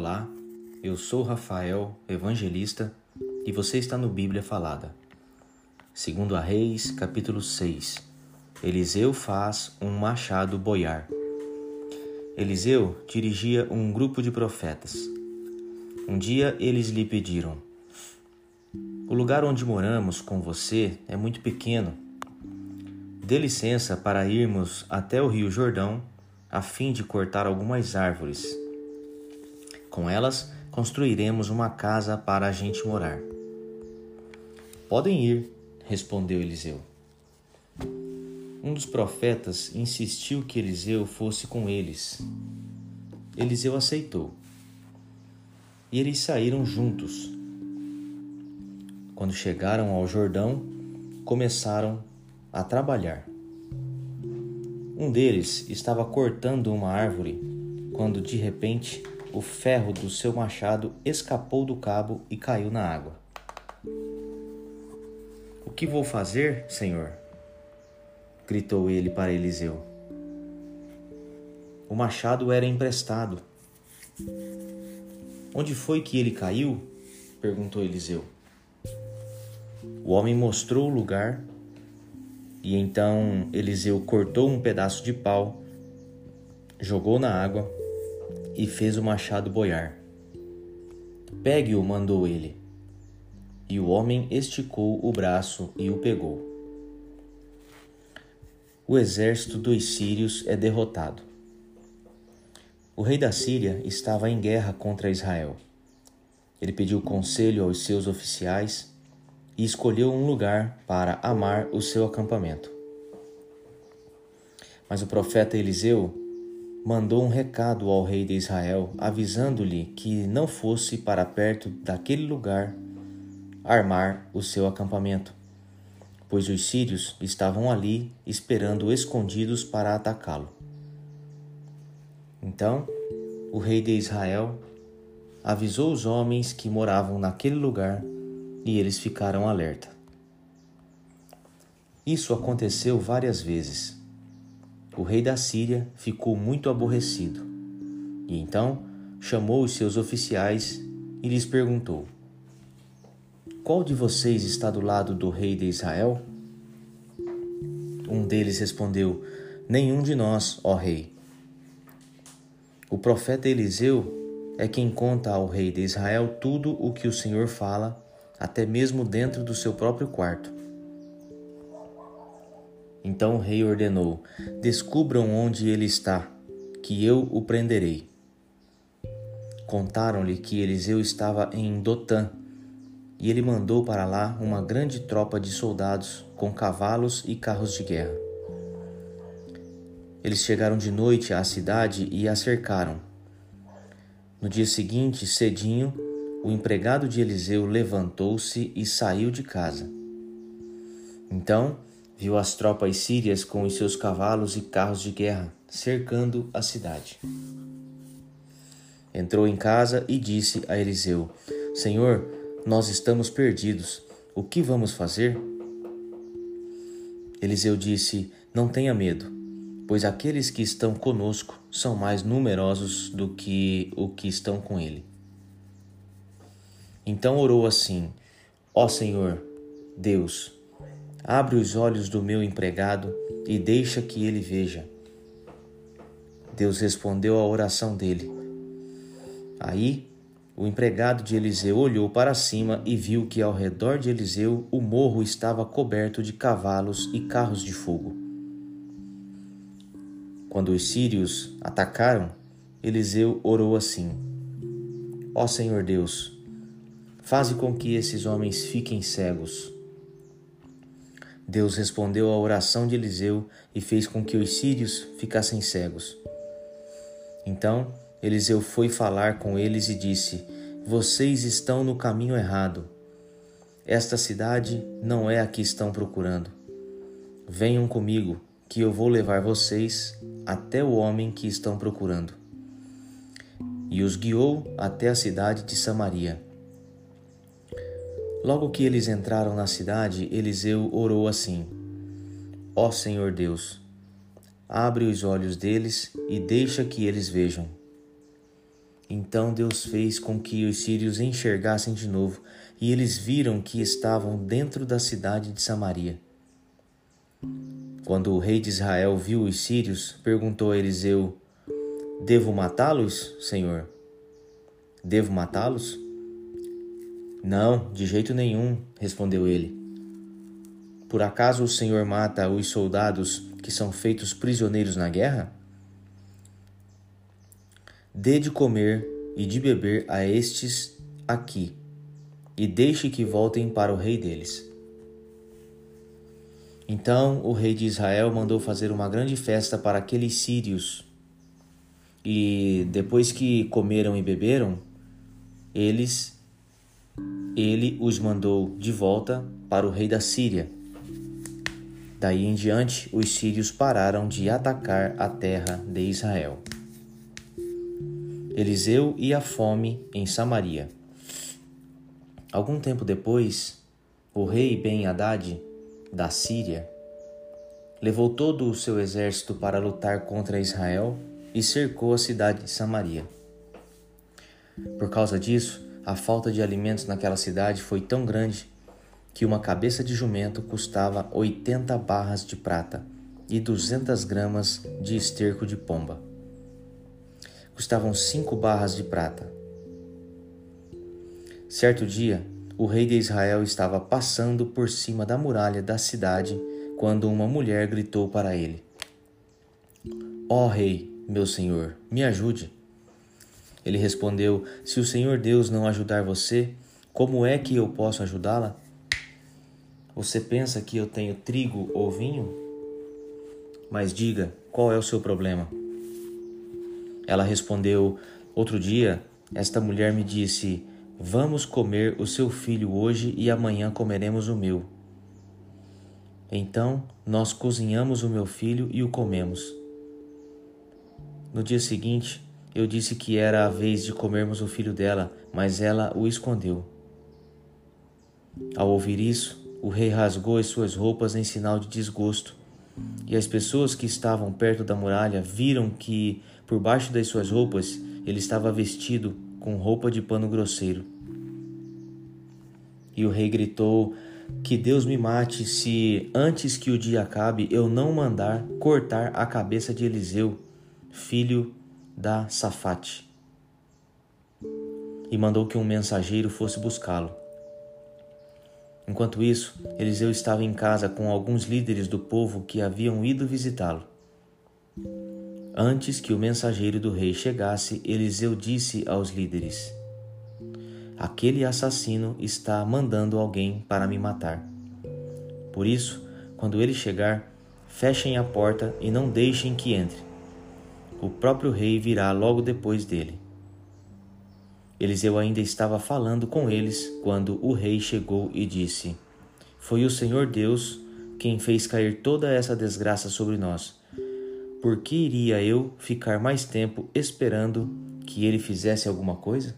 Olá, eu sou Rafael, evangelista, e você está no Bíblia Falada. Segundo a Reis, capítulo 6. Eliseu faz um machado boiar. Eliseu dirigia um grupo de profetas. Um dia eles lhe pediram: O lugar onde moramos com você é muito pequeno. Dê licença para irmos até o Rio Jordão a fim de cortar algumas árvores. Com elas construiremos uma casa para a gente morar. Podem ir, respondeu Eliseu. Um dos profetas insistiu que Eliseu fosse com eles. Eliseu aceitou. E eles saíram juntos. Quando chegaram ao Jordão, começaram a trabalhar. Um deles estava cortando uma árvore quando de repente o ferro do seu machado escapou do cabo e caiu na água. O que vou fazer, senhor? gritou ele para Eliseu. O machado era emprestado. Onde foi que ele caiu? perguntou Eliseu. O homem mostrou o lugar e então Eliseu cortou um pedaço de pau, jogou na água e fez o machado boiar. Pegue-o, mandou ele. E o homem esticou o braço e o pegou. O exército dos sírios é derrotado. O rei da Síria estava em guerra contra Israel. Ele pediu conselho aos seus oficiais e escolheu um lugar para amar o seu acampamento. Mas o profeta Eliseu mandou um recado ao rei de Israel, avisando-lhe que não fosse para perto daquele lugar armar o seu acampamento, pois os sírios estavam ali esperando escondidos para atacá-lo. Então, o rei de Israel avisou os homens que moravam naquele lugar e eles ficaram alerta. Isso aconteceu várias vezes. O rei da Síria ficou muito aborrecido e então chamou os seus oficiais e lhes perguntou: Qual de vocês está do lado do rei de Israel? Um deles respondeu: Nenhum de nós, ó rei. O profeta Eliseu é quem conta ao rei de Israel tudo o que o Senhor fala até mesmo dentro do seu próprio quarto. Então o rei ordenou: Descubram onde ele está, que eu o prenderei. Contaram-lhe que Eliseu estava em Dotã, e ele mandou para lá uma grande tropa de soldados com cavalos e carros de guerra. Eles chegaram de noite à cidade e a cercaram. No dia seguinte, cedinho, o empregado de Eliseu levantou-se e saiu de casa. Então viu as tropas sírias com os seus cavalos e carros de guerra cercando a cidade. Entrou em casa e disse a Eliseu: Senhor, nós estamos perdidos. O que vamos fazer? Eliseu disse: Não tenha medo, pois aqueles que estão conosco são mais numerosos do que o que estão com ele. Então orou assim: Ó Senhor, Deus, abre os olhos do meu empregado e deixa que ele veja. Deus respondeu à oração dele. Aí o empregado de Eliseu olhou para cima e viu que ao redor de Eliseu o morro estava coberto de cavalos e carros de fogo. Quando os sírios atacaram, Eliseu orou assim: Ó Senhor Deus, Faze com que esses homens fiquem cegos. Deus respondeu à oração de Eliseu e fez com que os sírios ficassem cegos. Então Eliseu foi falar com eles e disse: Vocês estão no caminho errado. Esta cidade não é a que estão procurando. Venham comigo, que eu vou levar vocês até o homem que estão procurando. E os guiou até a cidade de Samaria. Logo que eles entraram na cidade, Eliseu orou assim: Ó Senhor Deus, abre os olhos deles e deixa que eles vejam. Então Deus fez com que os sírios enxergassem de novo, e eles viram que estavam dentro da cidade de Samaria. Quando o rei de Israel viu os sírios, perguntou a Eliseu: Devo matá-los, Senhor? Devo matá-los? Não, de jeito nenhum, respondeu ele. Por acaso o Senhor mata os soldados que são feitos prisioneiros na guerra? Dê de comer e de beber a estes aqui, e deixe que voltem para o rei deles. Então o rei de Israel mandou fazer uma grande festa para aqueles sírios. E depois que comeram e beberam, eles ele os mandou de volta para o rei da Síria. Daí em diante, os sírios pararam de atacar a terra de Israel. Eliseu e a fome em Samaria. Algum tempo depois, o rei Ben-Hadad da Síria levou todo o seu exército para lutar contra Israel e cercou a cidade de Samaria. Por causa disso, a falta de alimentos naquela cidade foi tão grande que uma cabeça de jumento custava 80 barras de prata e 200 gramas de esterco de pomba. Custavam cinco barras de prata. Certo dia, o rei de Israel estava passando por cima da muralha da cidade quando uma mulher gritou para ele: Ó oh, rei, meu senhor, me ajude. Ele respondeu: Se o Senhor Deus não ajudar você, como é que eu posso ajudá-la? Você pensa que eu tenho trigo ou vinho? Mas diga, qual é o seu problema? Ela respondeu: Outro dia, esta mulher me disse: Vamos comer o seu filho hoje e amanhã comeremos o meu. Então nós cozinhamos o meu filho e o comemos. No dia seguinte, eu disse que era a vez de comermos o filho dela, mas ela o escondeu. Ao ouvir isso, o rei rasgou as suas roupas em sinal de desgosto, e as pessoas que estavam perto da muralha viram que, por baixo das suas roupas, ele estava vestido com roupa de pano grosseiro. E o rei gritou: Que Deus me mate se, antes que o dia acabe, eu não mandar cortar a cabeça de Eliseu, filho da Safate, e mandou que um mensageiro fosse buscá-lo. Enquanto isso, Eliseu estava em casa com alguns líderes do povo que haviam ido visitá-lo. Antes que o mensageiro do rei chegasse, Eliseu disse aos líderes: Aquele assassino está mandando alguém para me matar. Por isso, quando ele chegar, fechem a porta e não deixem que entre o próprio rei virá logo depois dele. Eliseu ainda estava falando com eles quando o rei chegou e disse: Foi o Senhor Deus quem fez cair toda essa desgraça sobre nós. Por que iria eu ficar mais tempo esperando que ele fizesse alguma coisa?